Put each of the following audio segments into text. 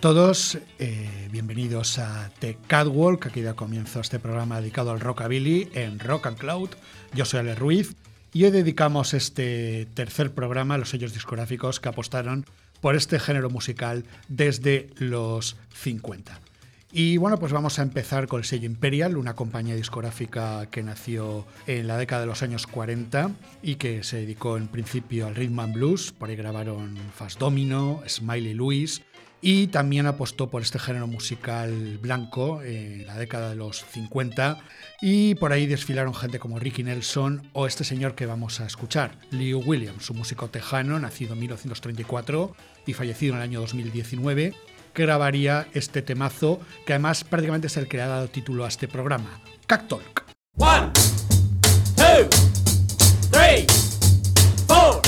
Todos, eh, bienvenidos a The Catwalk, aquí da comienzo este programa dedicado al rockabilly en Rock and Cloud. Yo soy Ale Ruiz y hoy dedicamos este tercer programa a los sellos discográficos que apostaron por este género musical desde los 50. Y bueno, pues vamos a empezar con el sello Imperial, una compañía discográfica que nació en la década de los años 40 y que se dedicó en principio al rhythm and blues. Por ahí grabaron Fast Domino, Smiley Lewis, y también apostó por este género musical blanco en la década de los 50 y por ahí desfilaron gente como Ricky Nelson o este señor que vamos a escuchar, Leo Williams, un músico tejano nacido en 1934 y fallecido en el año 2019, que grabaría este temazo que además prácticamente es el que le ha dado título a este programa, Cactalk. One, two, three, four.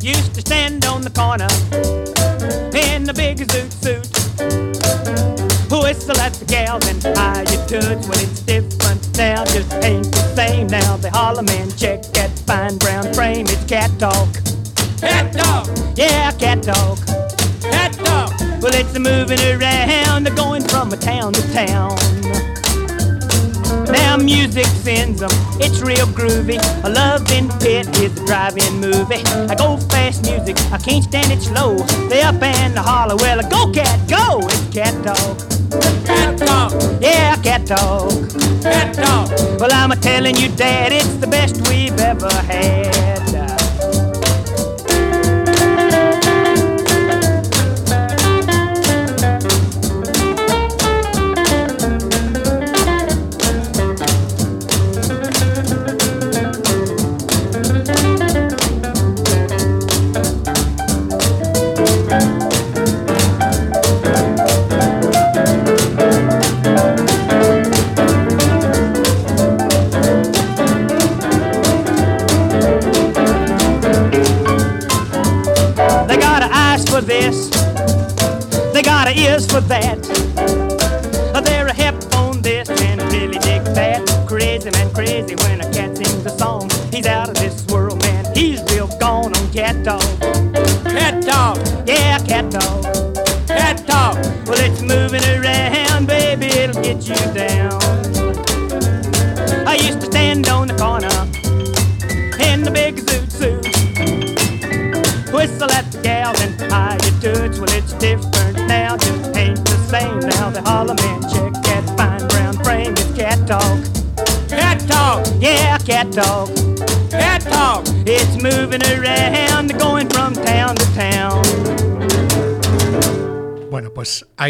Used to stand on the corner. in the big zoot suit. Whistle at the gals and high your toots when it's different now, just ain't the same now. They holler man, check that fine brown frame, it's cat talk. Cat talk. Yeah, cat talk. Cat talk. Well, it's a moving around, going from a town to town. Now music sends them, it's real groovy. A loving pit is a drive-in movie. I go fast music, I can't stand it slow. They up and the holler, well, I go cat, go! It's cat talk. Cat talk. Yeah, cat talk. Cat talk. Well, I'm a telling you, Dad, it's the best we've ever had.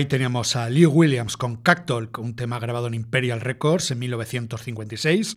Ahí teníamos a Lee Williams con Cactalk, un tema grabado en Imperial Records en 1956.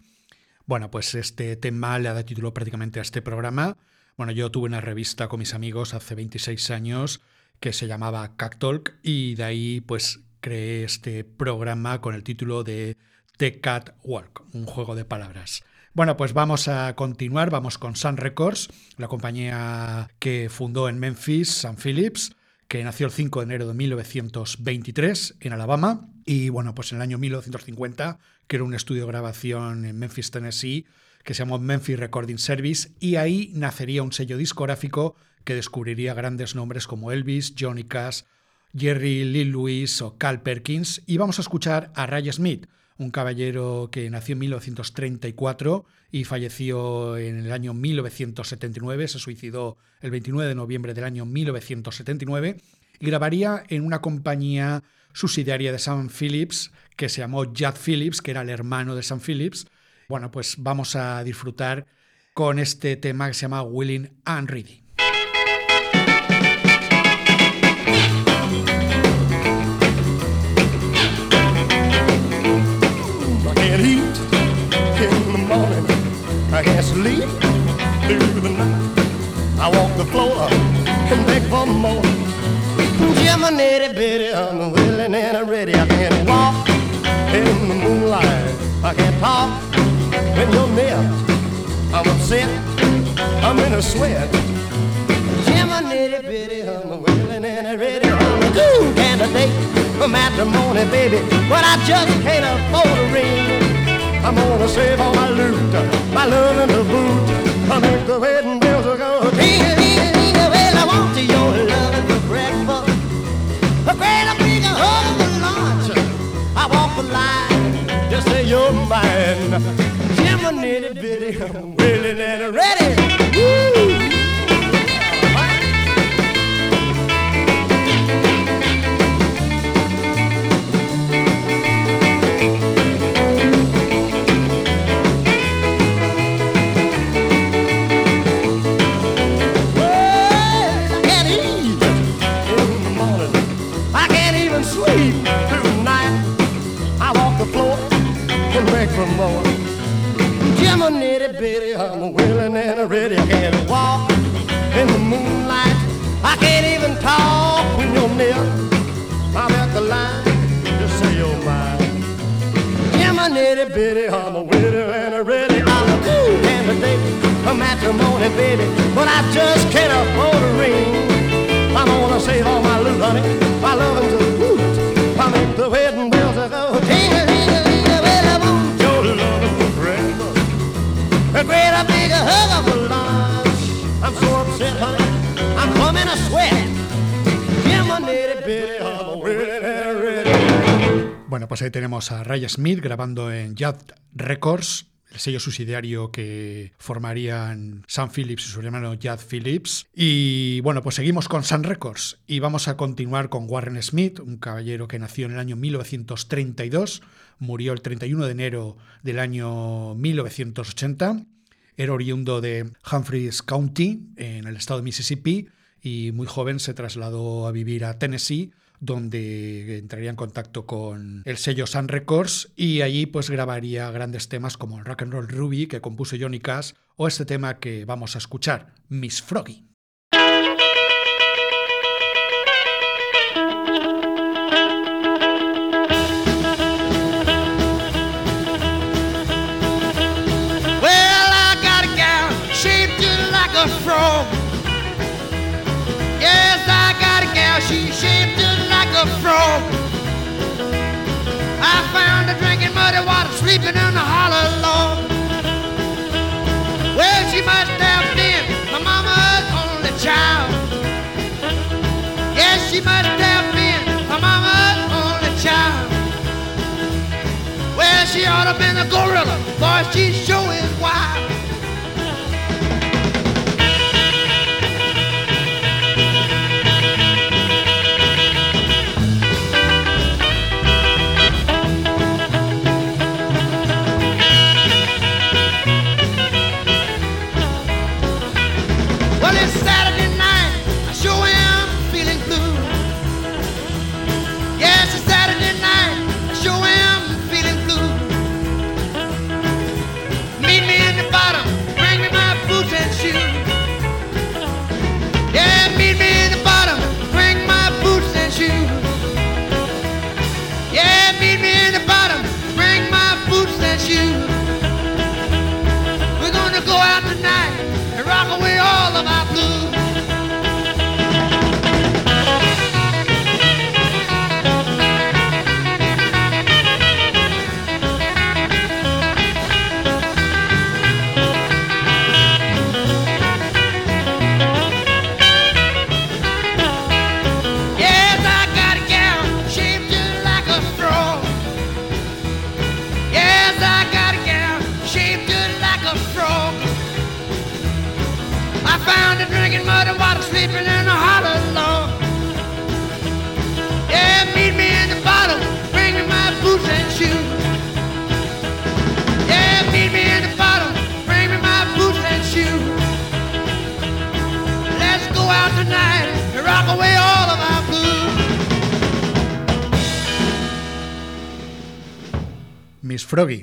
Bueno, pues este tema le ha dado título prácticamente a este programa. Bueno, yo tuve una revista con mis amigos hace 26 años que se llamaba Cactalk y de ahí pues creé este programa con el título de The Cat Walk, un juego de palabras. Bueno, pues vamos a continuar, vamos con Sun Records, la compañía que fundó en Memphis, Sun Phillips, que nació el 5 de enero de 1923 en Alabama y bueno, pues en el año 1950 que era un estudio de grabación en Memphis, Tennessee, que se llamó Memphis Recording Service, y ahí nacería un sello discográfico que descubriría grandes nombres como Elvis, Johnny Cash, Jerry Lee Lewis o Cal Perkins, y vamos a escuchar a Ray Smith, un caballero que nació en 1934 y falleció en el año 1979, se suicidó el 29 de noviembre del año 1979 y grabaría en una compañía subsidiaria de Sam Phillips que se llamó Judd Phillips, que era el hermano de Sam Phillips. Bueno, pues vamos a disfrutar con este tema que se llama Willing and Ready. Can't eat in the morning, I can't sleep through the night. I walk the floor and beg for more. Jiminy bitty, I'm willing and ready. I can't walk in the moonlight. I can't talk when you're near. I'm upset. I'm in a sweat. Jiminy bitty, I'm willing and ready. I'm a good candidate for matrimony, baby, but I just can't afford a ring. I'm gonna save all my loot, my love and the boot. I make the wedding bells go ding a ding a ding a well. I want your love for breakfast, a great big hug for lunch. I walk the line, just say you're mine. Jim a nitty bitty, I'm willing and ready. Woo! Nitty I'm willing and ready. I can't walk in the moonlight. I can't even talk when you're near. I'm at the line, just say you're mine. Jim a nitty bitty, I'm willing and ready. I'm a cool candidate for matrimony, baby, but I just can't afford a ring. I'm gonna save all my loot, honey. My loving's a hoot. I make the wedding bigger hug of a lunch. I'm so upset, honey. I'm coming a sweat. Bueno, pues ahí tenemos a Ray Smith grabando en Judd Records, el sello subsidiario que formarían Sam Phillips y su hermano Judd Phillips. Y bueno, pues seguimos con Sun Records y vamos a continuar con Warren Smith, un caballero que nació en el año 1932 murió el 31 de enero del año 1980. Era oriundo de Humphreys County, en el estado de Mississippi, y muy joven se trasladó a vivir a Tennessee, donde entraría en contacto con el sello Sun Records y allí pues grabaría grandes temas como el Rock and Roll Ruby que compuso Johnny Cash o este tema que vamos a escuchar, Miss Froggy. I found her drinking muddy water, sleeping in the hollow log. Well, she must have been my mama's only child. Yes, she must have been my mama's only child. Well, she ought to have been a gorilla, boy, she sure is wild.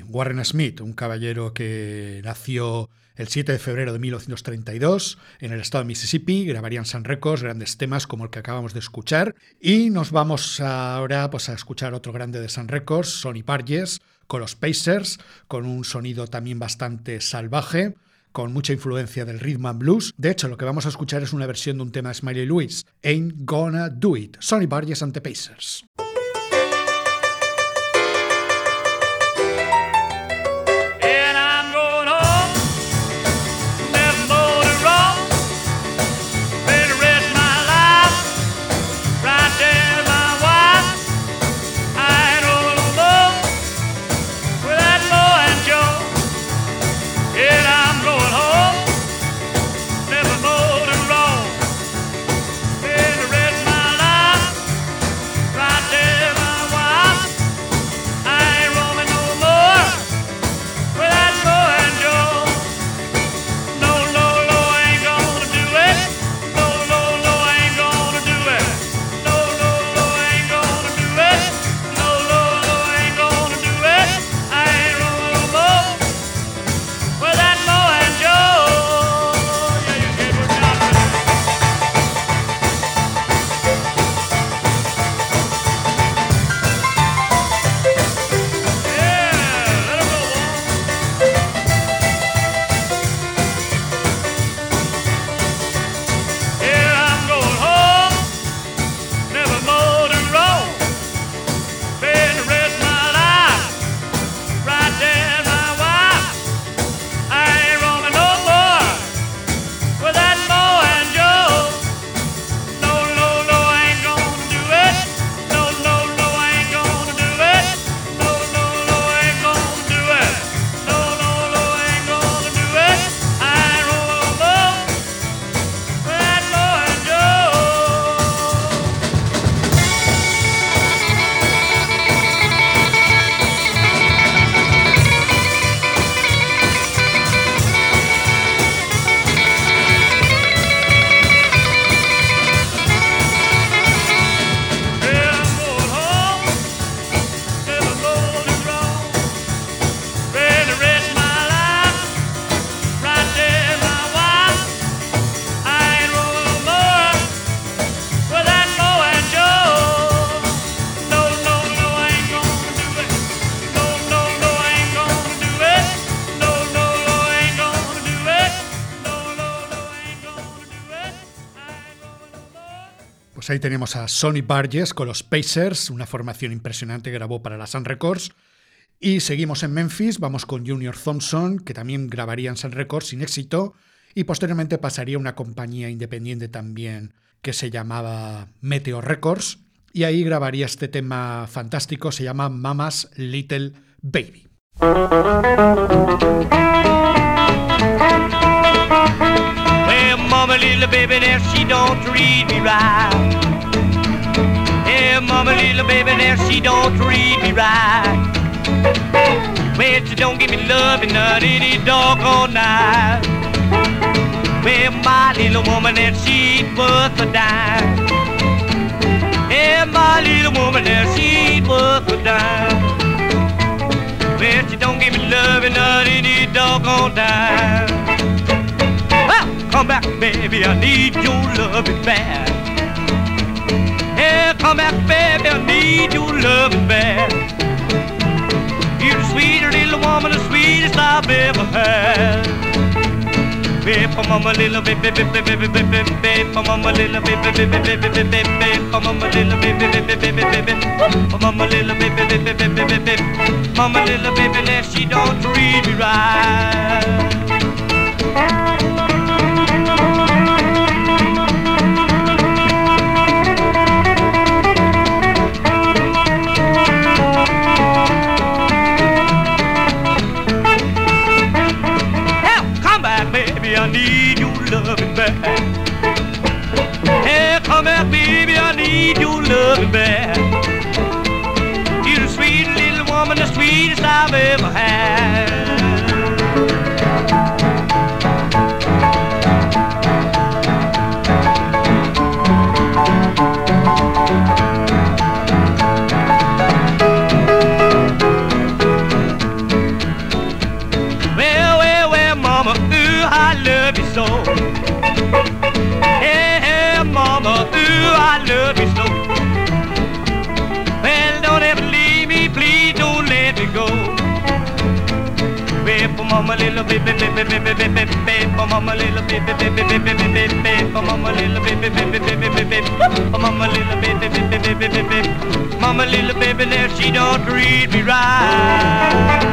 Warren Smith, un caballero que nació el 7 de febrero de 1932 en el estado de Mississippi, grabarían Sun Records grandes temas como el que acabamos de escuchar y nos vamos ahora pues, a escuchar otro grande de Sun Records, Sonny Parges, con los Pacers, con un sonido también bastante salvaje con mucha influencia del rhythm and blues. De hecho, lo que vamos a escuchar es una versión de un tema de Smiley Lewis, Ain't Gonna Do It, Sonny Burgess and the Pacers. Ahí tenemos a Sonny Burgess con los Pacers, una formación impresionante que grabó para la Sun Records. Y seguimos en Memphis, vamos con Junior Thompson, que también grabaría en Sun Records sin éxito, y posteriormente pasaría a una compañía independiente también que se llamaba Meteor Records, y ahí grabaría este tema fantástico, se llama Mama's Little Baby. Mama, little baby, there she don't treat me right. Yeah, mama, little baby, there she don't treat me right. Well, she don't give me love and not any doggone night. Well, my little woman, there she ain't worth a dime. Yeah, my little woman, there she ain't worth a dime. Well, she don't give me love and not any doggone time. Come back, baby, I need your loving bad. Yeah, come back, baby, I need your loving bad. You're the sweetest little woman, the sweetest I've ever had. Babe, I'm a little baby, baby, baby, baby, baby, babe, I'm a little baby, baby, baby, baby, baby, babe, I'm a little baby, baby, baby, baby, baby, baby, baby, baby, baby, baby, I'm a little baby, that she don't treat me right. Ever had. Baby, mama, little baby, baby, baby, baby, baby, mama, little baby, baby, baby, baby, baby, mama, little baby, baby, baby, baby, mama, little baby, baby, baby, baby, mama, little baby, there she don't treat me right.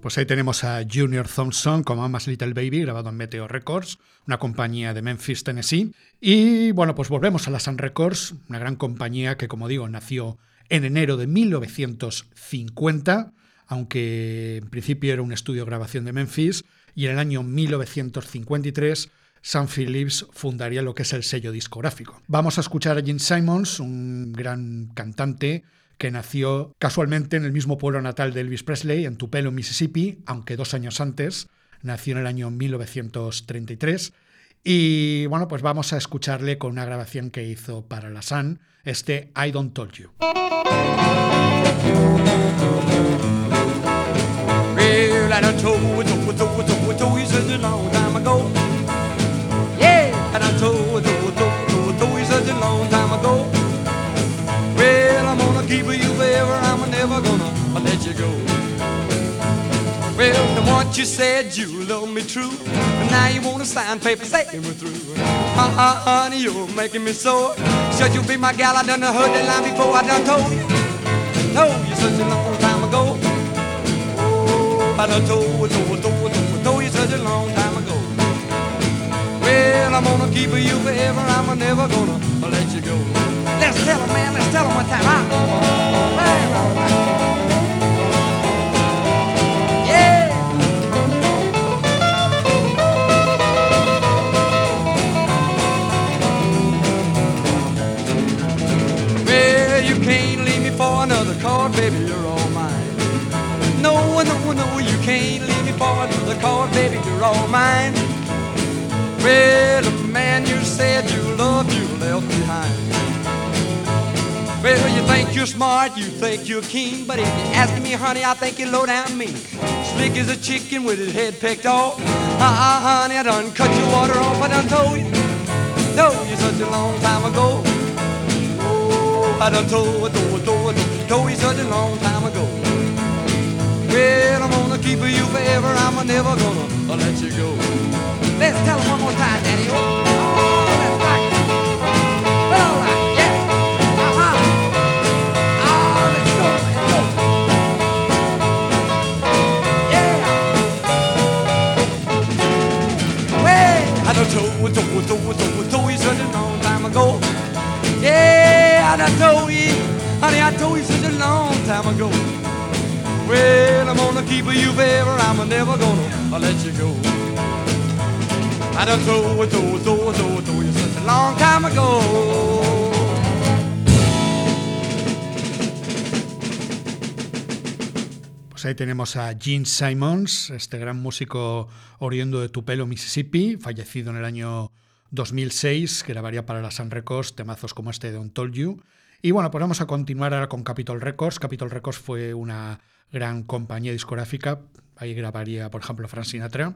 Pues ahí tenemos a Junior Thompson con Mama's Little Baby, grabado en Meteor Records, una compañía de Memphis, Tennessee. Y bueno, pues volvemos a la Sun Records, una gran compañía que, como digo, nació en enero de 1950, aunque en principio era un estudio de grabación de Memphis, y en el año 1953 Sam Phillips fundaría lo que es el sello discográfico. Vamos a escuchar a Gene Simons, un gran cantante que nació casualmente en el mismo pueblo natal de Elvis Presley, en Tupelo, Mississippi, aunque dos años antes, nació en el año 1933. Y bueno, pues vamos a escucharle con una grabación que hizo para la Sun, este I Don't Told You. Well, I told, told, told, told, told you such a long time ago. Yeah, And I told, told, told, told, told you such a long time ago. Well, I'm gonna keep you forever, I'm never gonna let you go. Well, the once you said you love me true, but now you wanna sign paper saying we're through. Uh-uh, honey, you're making me sore. Should you'll be my gal, I done heard that line before, I done told you. Told you such a long about a toe, a toe, a toe, a toe, toe you such a long time ago. Well, I'm gonna keep you forever, I'm never gonna let you go. Let's tell him, man, let's tell him one time. I, I, I, baby, you're no, no, no, you can't leave me for another card, baby, you're all mine. Well, the man you said you loved, you left behind. Well, you think you're smart, you think you're keen, but if you're asking me, honey, I think you're low down mean. Slick as a chicken with his head picked off. Uh-uh, honey, I done cut your water off, I done told you. Told you such a long time ago. Oh, I done told, told, told, told you such a long time ago. Well, I'm gonna keep you forever. I'm never gonna uh, let you go. Let's tell them one more time, Daddy. Oh. Such a long time ago. Yeah, I told you, honey, I told you such a long time ago. Well, I'm gonna keep you forever, I'm never gonna let you go. I done told, told, told, told, told you such a long time ago. Pues ahí tenemos a Gene Simons, este gran músico oriundo de Tupelo, Mississippi, fallecido en el año 2006, que grabaría para la Sun Records temazos como este de Don't Told You. Y bueno, pues vamos a continuar ahora con Capitol Records. Capitol Records fue una gran compañía discográfica, ahí grabaría, por ejemplo, Frank Sinatra.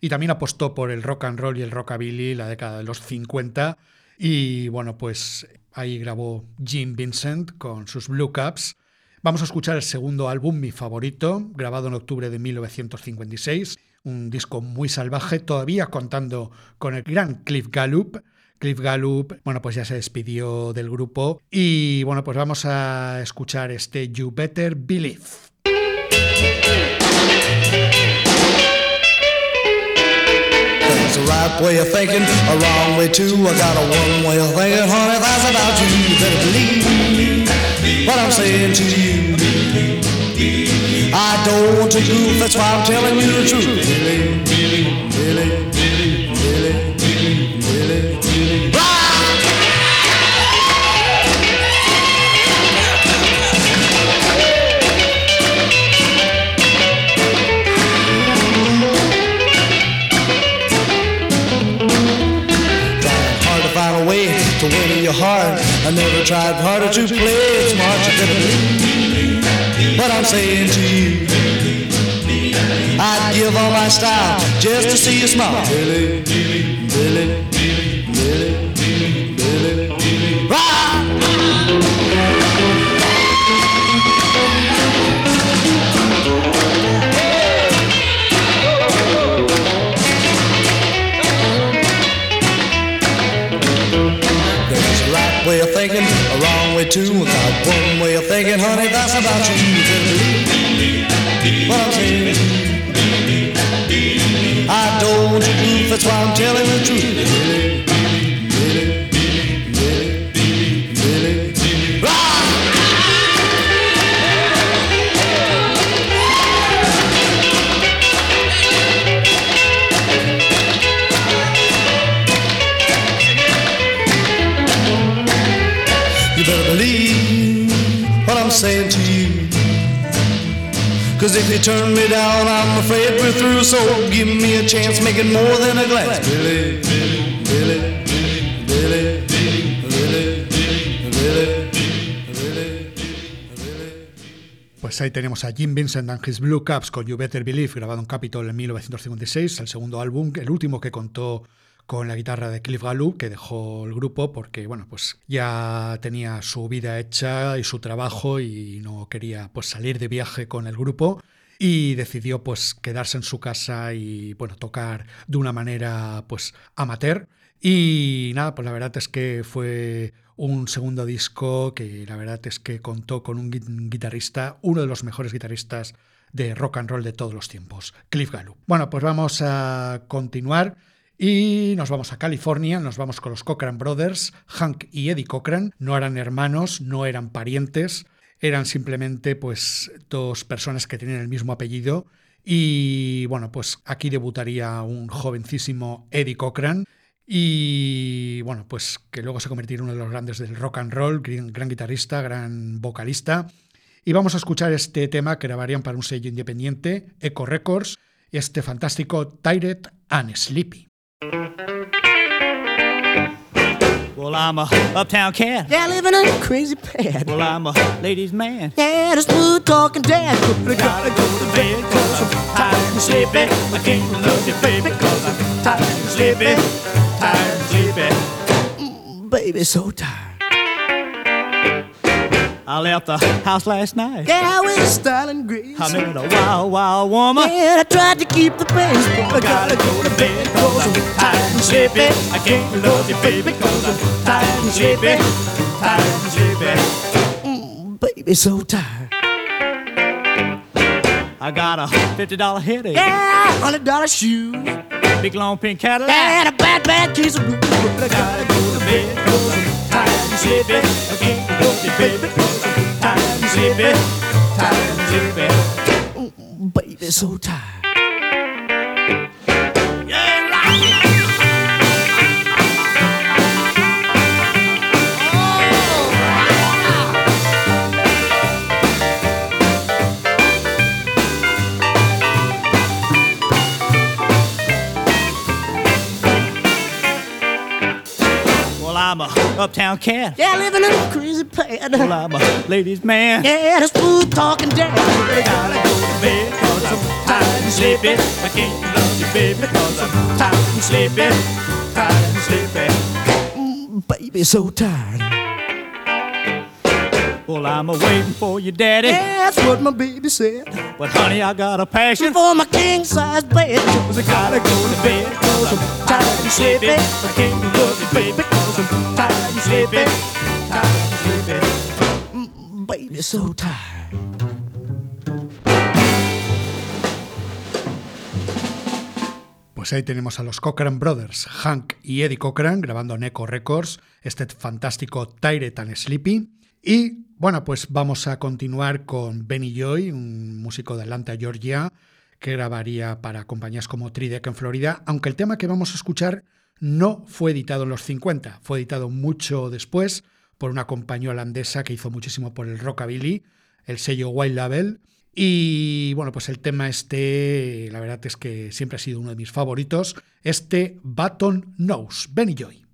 Y también apostó por el rock and roll y el rockabilly la década de los 50. Y bueno, pues ahí grabó Jim Vincent con sus Blue Caps. Vamos a escuchar el segundo álbum, mi favorito, grabado en octubre de 1956. Un disco muy salvaje, todavía contando con el gran Cliff Gallup. Cliff Gallup, bueno, pues ya se despidió del grupo. Y bueno, pues vamos a escuchar este You Better Believe. There's a right way of thinking, a wrong way too. I got a one way of thinking, honey, that's about you. You better believe what I'm saying to you. I don't want to goof, that's why I'm telling you the truth. Believe, believe, believe. I never tried harder to play smart, you better believe what I'm saying to you. I'd give all my style just to see you smile. Billy, Billy, Billy. Way of thinking, a wrong way too. Got one way of thinking, honey, that's about you. What I'm saying. I told you, truth, that's why I'm telling the truth. If turn me down, I'm afraid we're through. So give me a chance, make it more than a. Pues ahí tenemos a Jim Vincent and His Blue Caps con You Better Believe, grabado en Capitol en 1956, el segundo álbum, el último que contó con la guitarra de Cliff Gallup, que dejó el grupo porque, bueno, pues ya tenía su vida hecha y su trabajo y no quería pues salir de viaje con el grupo y decidió pues quedarse en su casa y, bueno, tocar de una manera pues amateur. Y nada, pues la verdad es que fue un segundo disco que la verdad es que contó con un gui- guitarrista, uno de los mejores guitarristas de rock and roll de todos los tiempos, Cliff Gallup. Bueno, pues vamos a continuar y nos vamos a California, nos vamos con los Cochran Brothers, Hank y Eddie Cochran, no eran hermanos, no eran parientes, eran simplemente pues dos personas que tenían el mismo apellido y bueno, pues aquí debutaría un jovencísimo Eddie Cochran y bueno, pues que luego se convertiría en uno de los grandes del rock and roll, gran, gran guitarrista, gran vocalista. Y vamos a escuchar este tema que grabarían para un sello independiente, Echo Records, este fantástico Tired and Sleepy. Well, I'm a uptown cat. Yeah, living in a crazy pad. Well, I'm a ladies' man. Yeah, the smooth talking dad. Gotta go to bed cause I'm tired and sleepy. I can't love you, baby, cause I'm tired and sleepy. Tired and sleepy. Mm, baby, so tired. I left the house last night. Yeah, with style and grace. I met a wild, wild woman. Yeah, I tried to keep the pace, but I gotta go to bed cause I'm tired and sleepy. I can't love you, baby, cause I'm tired and sleepy. Tired and sleepy. Mm, baby, so tired. I got a $50 headache. Yeah, hundred dollar shoes. Big long pink Cadillac. And a bad, bad case of blues. But I gotta go to bed cause I'm baby. Baby, so tired. Uptown cat. Yeah, living in a crazy pad. Well, I'm a ladies' man. Yeah, the smooth talking dad. I gotta go to bed cause I'm tired and sleepy. I can't love you, baby, cause I'm tired and sleepy. Tired and sleepy. Baby, so tired. Well, I'm a waiting for you, daddy. That's what my baby said. But honey, I got a passion. For my king size bed. Cause I gotta go to bed cause I'm tired and sleepy. I can't love you, baby, cause I'm tired and sleepy. Tired and sleepy. Baby, so tired. Pues ahí tenemos a los Cochran Brothers, Hank y Eddie Cochran, grabando en Echo Records este fantástico Tired and Sleepy. Y bueno, pues vamos a continuar con Benny Joy, un músico de Atlanta, Georgia, que grabaría para compañías como Tridec en Florida, aunque el tema que vamos a escuchar no fue editado en los 50, fue editado mucho después por una compañía holandesa que hizo muchísimo por el rockabilly, el sello Wild Label. Y bueno, pues el tema este, la verdad es que siempre ha sido uno de mis favoritos, este Button Nose, Benny Joy.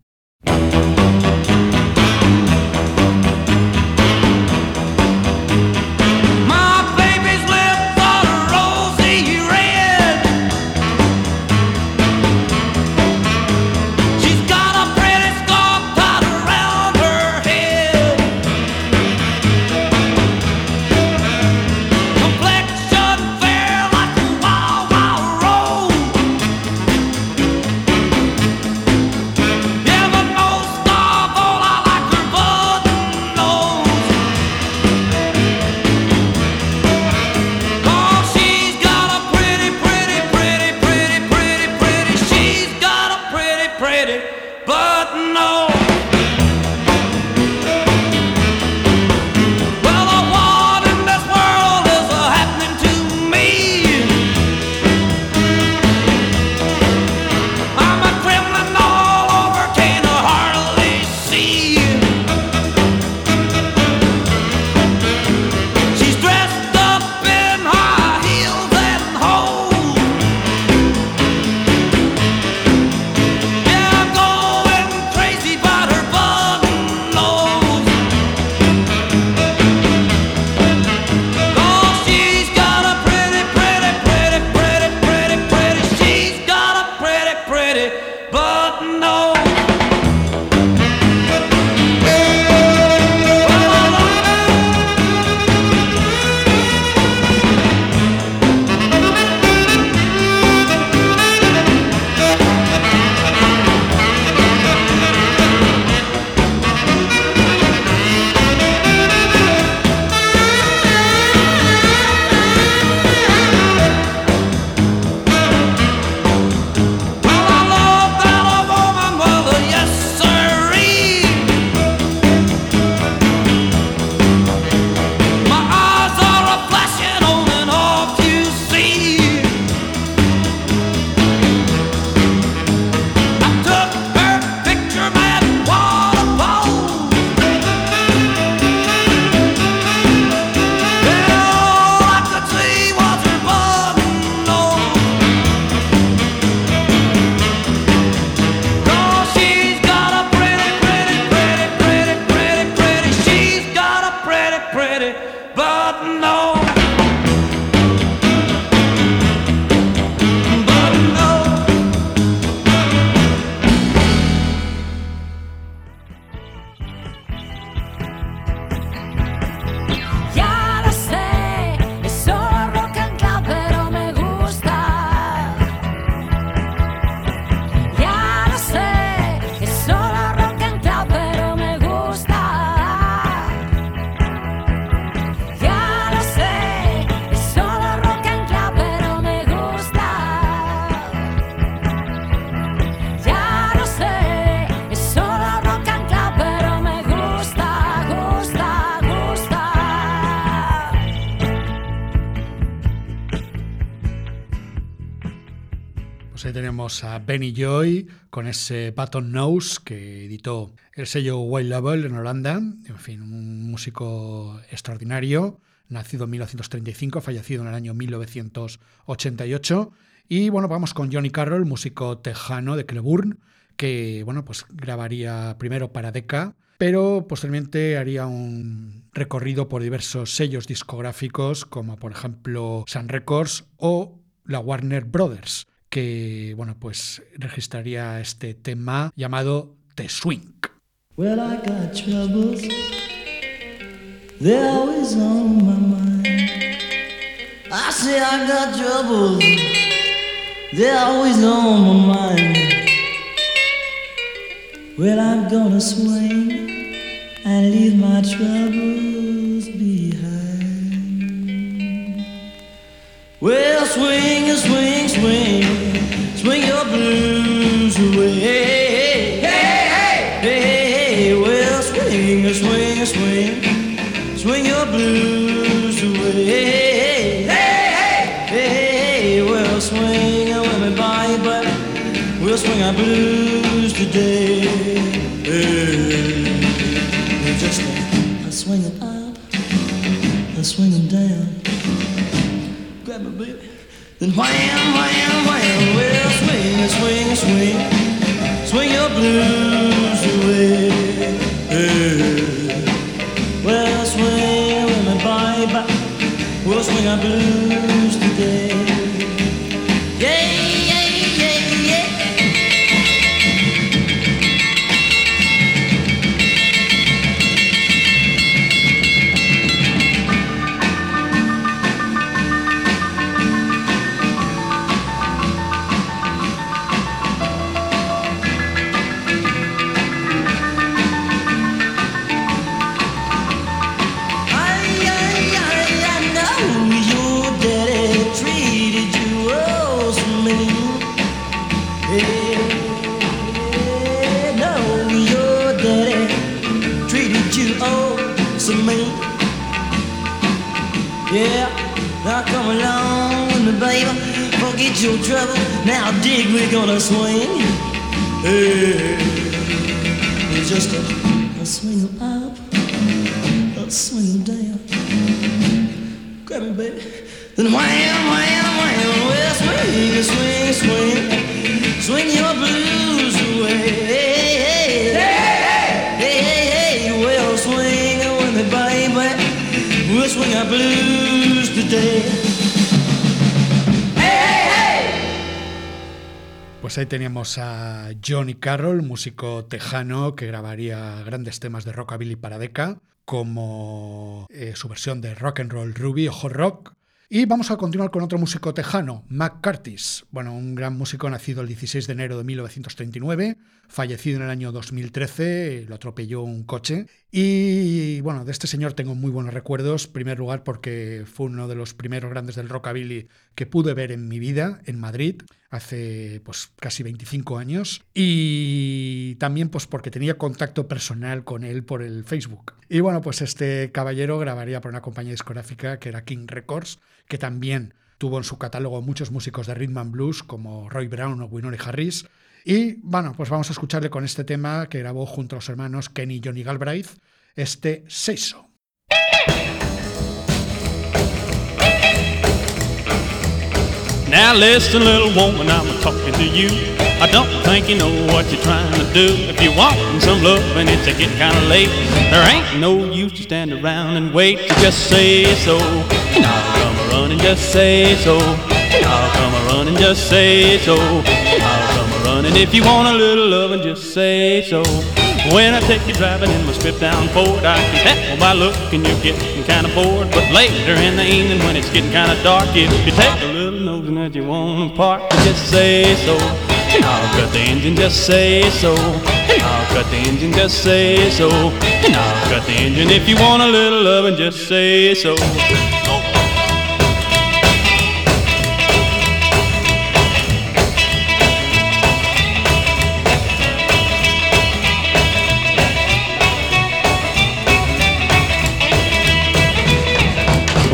Tenemos a Benny Joy con ese Button Nose que editó el sello Wild Level en Holanda. En fin, un músico extraordinario, nacido en 1935, fallecido en el año 1988. Y bueno, vamos con Johnny Carroll, músico tejano de Cleburne, que bueno, pues grabaría primero para Decca, pero posteriormente haría un recorrido por diversos sellos discográficos, como por ejemplo Sun Records o la Warner Brothers, que bueno, pues registraría este tema llamado The Swing. Well, I got troubles. They're always on my mind. I say I got troubles. They're always on my mind. Well, I'm gonna swing and leave my troubles behind. Well, swing, and swing, swing, swing your blues away. Hey, hey, hey, hey, well, swing, swing, swing, swing your blues away. Hey, hey, hey, hey, well, swing and with me, baby. We'll swing our blues today. Hey, Baby. Then wham, wham, wham. Well, swing, swing, swing. Swing your blues away. Well, swing with me, baby. We'll swing our blues gonna swing. Hey, it's just a, a swing up. I'll swing down. Grab me, baby. Then wham, wham, wham. Well, swing, swing, swing. Swing your blues Pues ahí teníamos a Johnny Carroll, músico tejano que grabaría grandes temas de rockabilly para Decca, como eh, su versión de Rock and Roll Ruby o Hot Rock. Y vamos a continuar con otro músico tejano, Mac Curtis. Bueno, un gran músico nacido el 16 de enero de 1939, fallecido en el año 2013, lo atropelló un coche. Y bueno, de este señor tengo muy buenos recuerdos. En primer lugar, porque fue uno de los primeros grandes del rockabilly que pude ver en mi vida en Madrid hace pues casi 25 años y también pues porque tenía contacto personal con él por el Facebook. Y bueno, pues este caballero grabaría para una compañía discográfica que era King Records, que también tuvo en su catálogo muchos músicos de rhythm and blues como Roy Brown o Winona Harris. Y bueno, pues vamos a escucharle con este tema que grabó junto a los hermanos Kenny y Johnny Galbraith, este Seiso. Now listen, little woman, I'm talking to you. I don't think you know what you're trying to do. If you want some love and it's a getting kinda late, there ain't no use to stand around and wait. Just say so, and I'll come a running. Just say so, and I'll come a running. Just say so, and. If you want a little loving, just say so. When I take you driving in my stripped down Ford, I can tell by looking you're getting kinda bored. But later in the evening when it's getting kinda dark, if you take a little nosing that you wanna park, just say so. I'll cut the engine, just say so. I'll cut the engine, just say so. And I'll cut the engine if you want a little loving, just say so.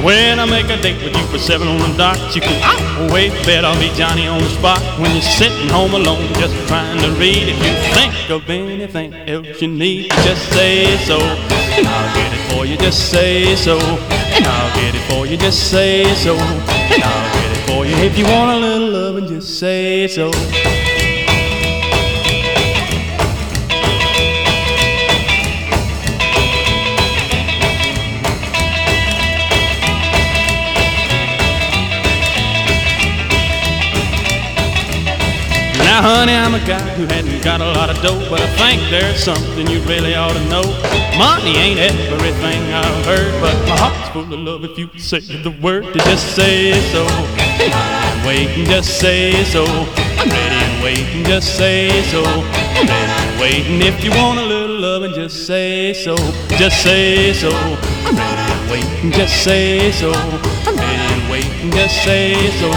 When I make a date with you for seven on the dot, you can always bet I'll be Johnny on the spot. When you're sitting home alone, just trying to read. If you think of anything else you need, just say so, and I'll get it for you. Just say so, and I'll get it for you. Just say so, and I'll get it for you. If you want a little loving, just say so. Now, honey, I'm a guy who hadn't got a lot of dough, but I think there's something you really ought to know. Money ain't everything I've heard, but my heart's full of love if you say the word to just say so. I'm waiting, just say so. I'm ready and waiting, just say so. I'm ready and waiting. If you want a little loving, just say so. Just say so. I'm ready and waiting, just say so. I'm ready and waiting, just say so.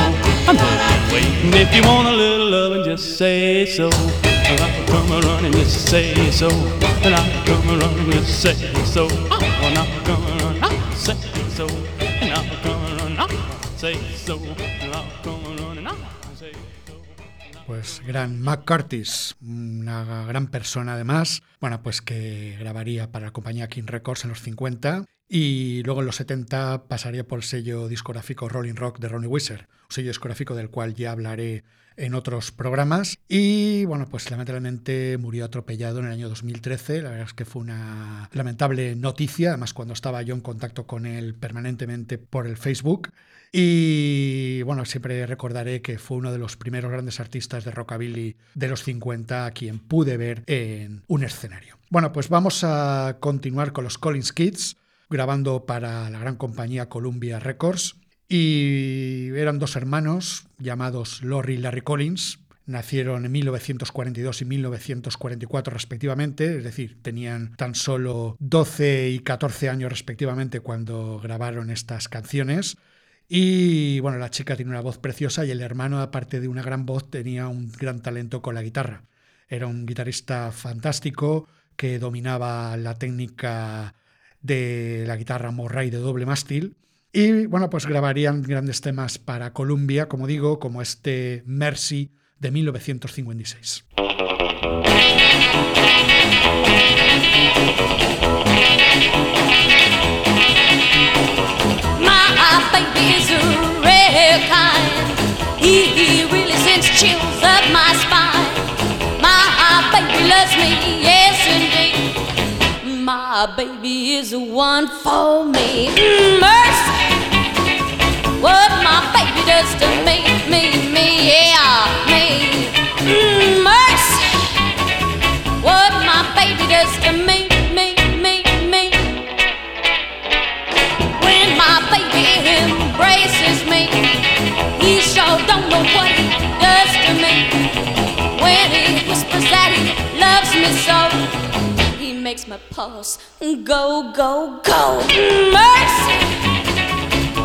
I'm ready and waiting. If you want a little say so. And come a running, just say so. And come a running, just say so. And come a running, I'll say so. And come a running, I'll say so. And come a running, I'll say so. Pues gran Mac Curtis, una gran persona además, bueno, pues que grabaría para la compañía King Records en los 50 y luego en los 70 pasaría por el sello discográfico Rolling Rock de Ronnie Weiser, un sello discográfico del cual ya hablaré en otros programas. Y bueno, pues lamentablemente murió atropellado en el año 2013. La verdad es que fue una lamentable noticia, además cuando estaba yo en contacto con él permanentemente por el Facebook. Y bueno, siempre recordaré que fue uno de los primeros grandes artistas de rockabilly de los 50 a quien pude ver en un escenario. Bueno, pues vamos a continuar con los Collins Kids, grabando para la gran compañía Columbia Records. Y eran dos hermanos llamados Lori y Larry Collins. Nacieron en 1942 y 1944 respectivamente, es decir, tenían tan solo 12 y 14 años respectivamente cuando grabaron estas canciones. Y bueno, la chica tiene una voz preciosa y el hermano, aparte de una gran voz, tenía un gran talento con la guitarra. Era un guitarrista fantástico que dominaba la técnica de la guitarra Morray de doble mástil. Y bueno, pues grabarían grandes temas para Columbia, como digo, como este Mercy de 1956. My baby is the one for me. Mm, mercy, what my baby does to me, me, me, yeah, me. Mm, mercy, what my baby does to me, me, me, me. When my baby embraces me, he sure don't know what he does to me. When he whispers that he loves me so, he makes my pulse go, go, go. Mercy,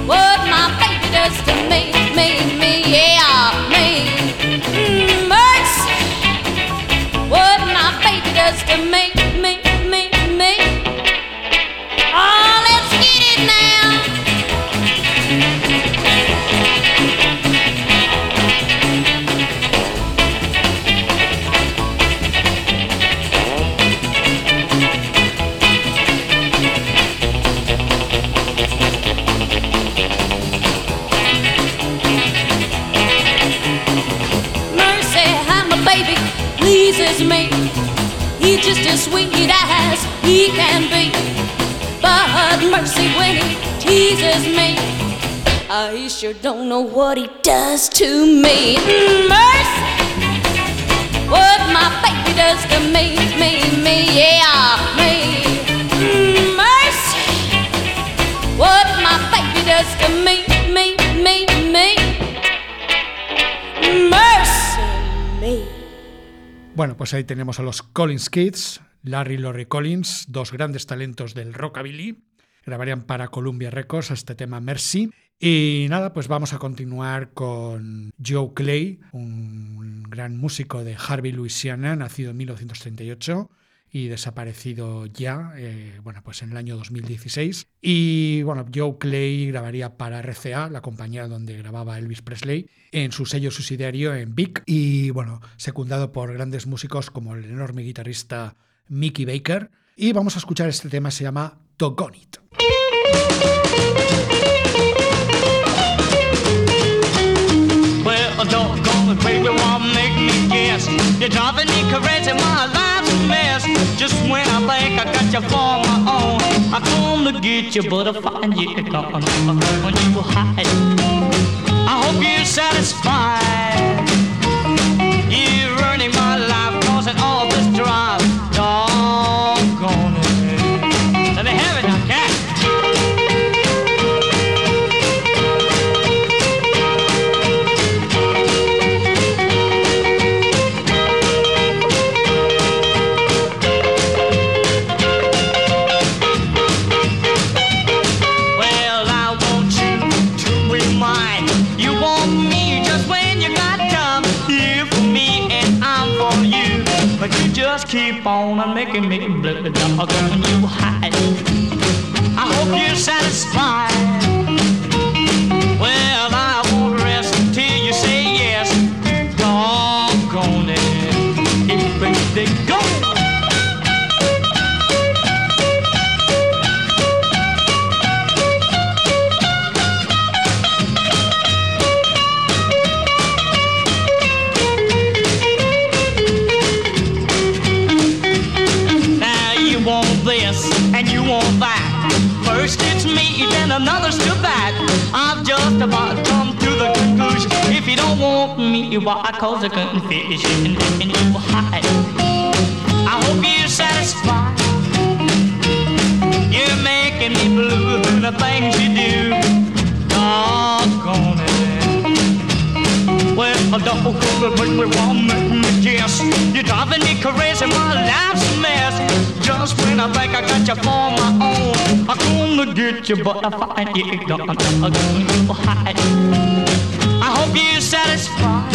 what my baby does to me, me, me, yeah, me. Mm, Mercy, what my baby does to me, to me. Mercy, what my baby does to me, me, me, yeah, me. Mercy, what my baby does to me, me, me, me. Mercy me. Bueno, pues ahí tenemos a los Collins Kids, Larry y Lori Collins, dos grandes talentos del rockabilly. Grabarían para Columbia Records este tema Mercy. Y nada, pues vamos a continuar con Joe Clay, un gran músico de Harvey, Louisiana, nacido en 1938 y desaparecido ya, eh, bueno, pues en el año 2016. Y bueno, Joe Clay grabaría para RCA, la compañía donde grababa Elvis Presley, en su sello subsidiario en Vic y bueno, secundado por grandes músicos como el enorme guitarrista Mickey Baker. Y vamos a escuchar este tema, se llama Doggone It. You're driving me crazy, my life's a mess. Just when I think I got you for my own, I come to get you, but I find you gone when you hide. I hope you're satisfied. can me blow the dog on you high. I hope you're satisfied. Want me, why cause a confusion and you hide. I hope you're satisfied. You're making me blue the things you do. Doggone it. Well, I don't but we make me guess. You're driving me crazy, my life's a mess. Just when I think I got you for my own, I'm gonna get you, but I find you gone. I'm gonna hide. I hope you're satisfied.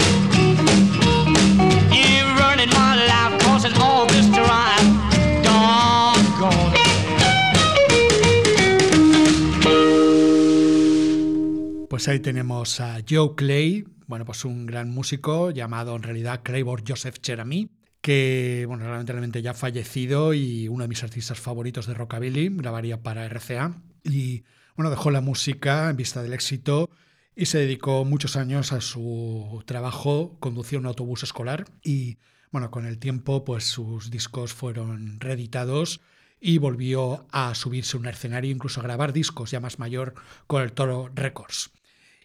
Pues ahí tenemos a Joe Clay, bueno, pues un gran músico llamado en realidad Claybor Joseph Cherami, que, bueno, lamentablemente ya fallecido y uno de mis artistas favoritos de rockabilly, grabaría para RCA y, bueno, dejó la música en vista del éxito y se dedicó muchos años a su trabajo, conducía un autobús escolar y, bueno, con el tiempo, pues sus discos fueron reeditados y volvió a subirse a un escenario, incluso a grabar discos ya más mayor con el Toro Records.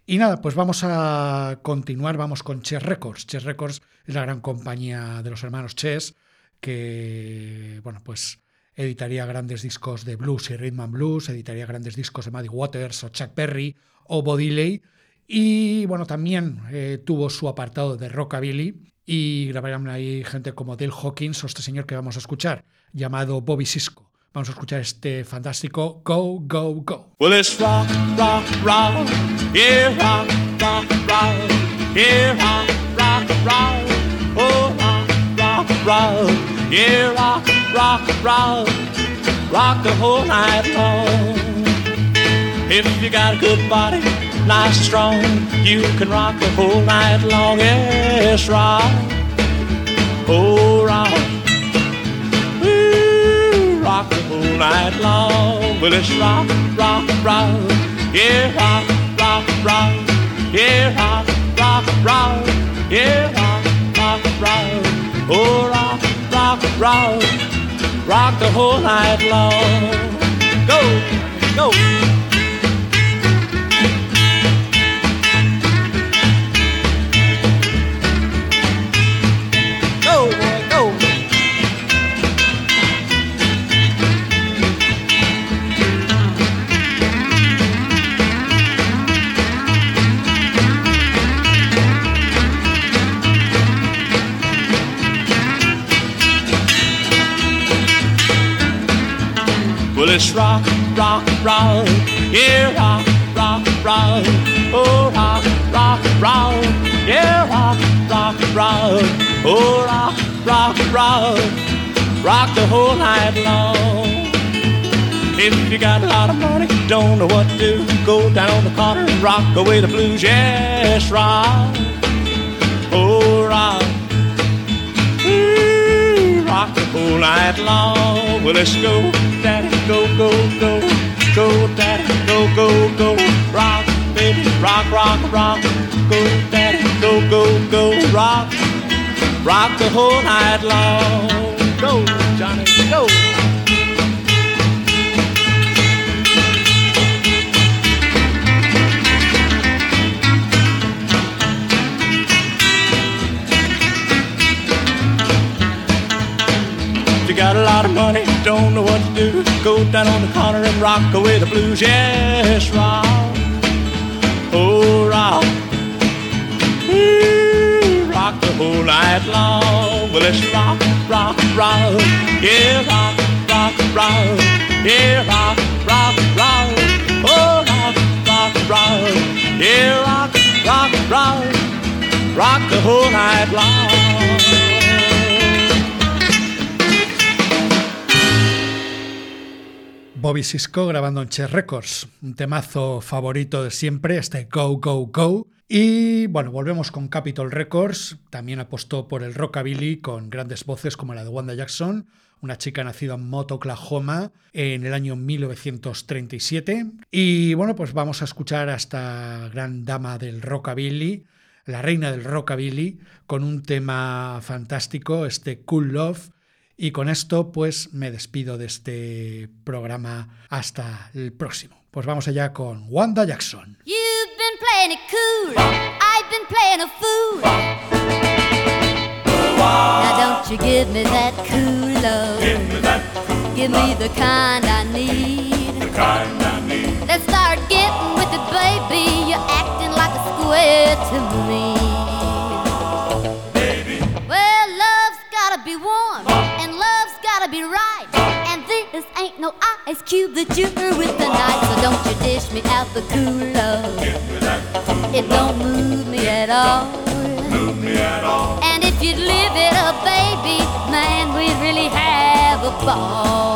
Y nada, pues vamos a continuar, vamos con Chess Records. Chess Records es la gran compañía de los hermanos Chess que, bueno, pues editaría grandes discos de blues y rhythm and blues, editaría grandes discos de Muddy Waters o Chuck Berry o Bodiley y, bueno, también eh, tuvo su apartado de rockabilly y grabarían ahí gente como Dale Hawkins o este señor que vamos a escuchar, llamado Bobby Sisko. Vamos a escuchar este fantástico Go, Go, Go. Well, it's rock, rock, rock, yeah, rock, rock, rock, yeah, rock, rock, rock, oh, rock, rock, rock, yeah, rock, rock, rock, rock the whole night long. If you got a good body, nice and strong, you can rock the whole night long. Yes, rock, oh, rock. Night long. Well, it's rock, rock, rock. Yeah, rock, rock, rock. Yeah, rock, rock, rock. Yeah, rock, rock, rock. Oh, rock, rock, rock. Rock the whole night long. Go, go. It's rock, rock, rock, yeah, rock, rock, rock, oh, rock, rock, rock, yeah, rock, rock, rock, oh, rock, rock, rock, rock the whole night long. If you got a lot of money, don't know what to do, go down on the corner and rock away the blues. Yes, rock, oh rock, Ooh, rock the whole night long. Well, let's go, daddy, go, go, go, go, daddy, go, go, go, rock, baby, rock, rock, rock, go, daddy, go, go, go, rock, rock the whole night long. Got a lot of money, don't know what to do, go down on the corner and rock away the blues. Yes, rock, oh rock, Ooh, rock the whole night long. Well, let's rock, rock, rock, yeah, rock, rock, rock, yeah, rock, rock, rock, oh rock, rock, rock, yeah, rock, rock, rock, rock the whole night long. Bobby Sisko grabando en Chess Records, un temazo favorito de siempre, este Go Go Go. Y bueno, volvemos con Capitol Records, también apostó por el rockabilly con grandes voces como la de Wanda Jackson, una chica nacida en Mott, Oklahoma, en el año 1937. Y bueno, pues vamos a escuchar a esta gran dama del rockabilly, la reina del rockabilly, con un tema fantástico, este Cool Love. Y con esto, pues me despido de este programa hasta el próximo. Pues vamos allá con Wanda Jackson. You've been playing it cool. I've been playing a fool. Now don't you give me that cool love. Give me that cool Give me the kind I need. The kind I need. Let's start getting with it, baby. You're acting like a square to me. Baby. Well, love's gotta be warm, this ain't no ice cube that you're with tonight. So don't you dish me out the cool love. It don't move me at all. Move me at all. And if you'd live it up, baby, man, we'd really have a ball.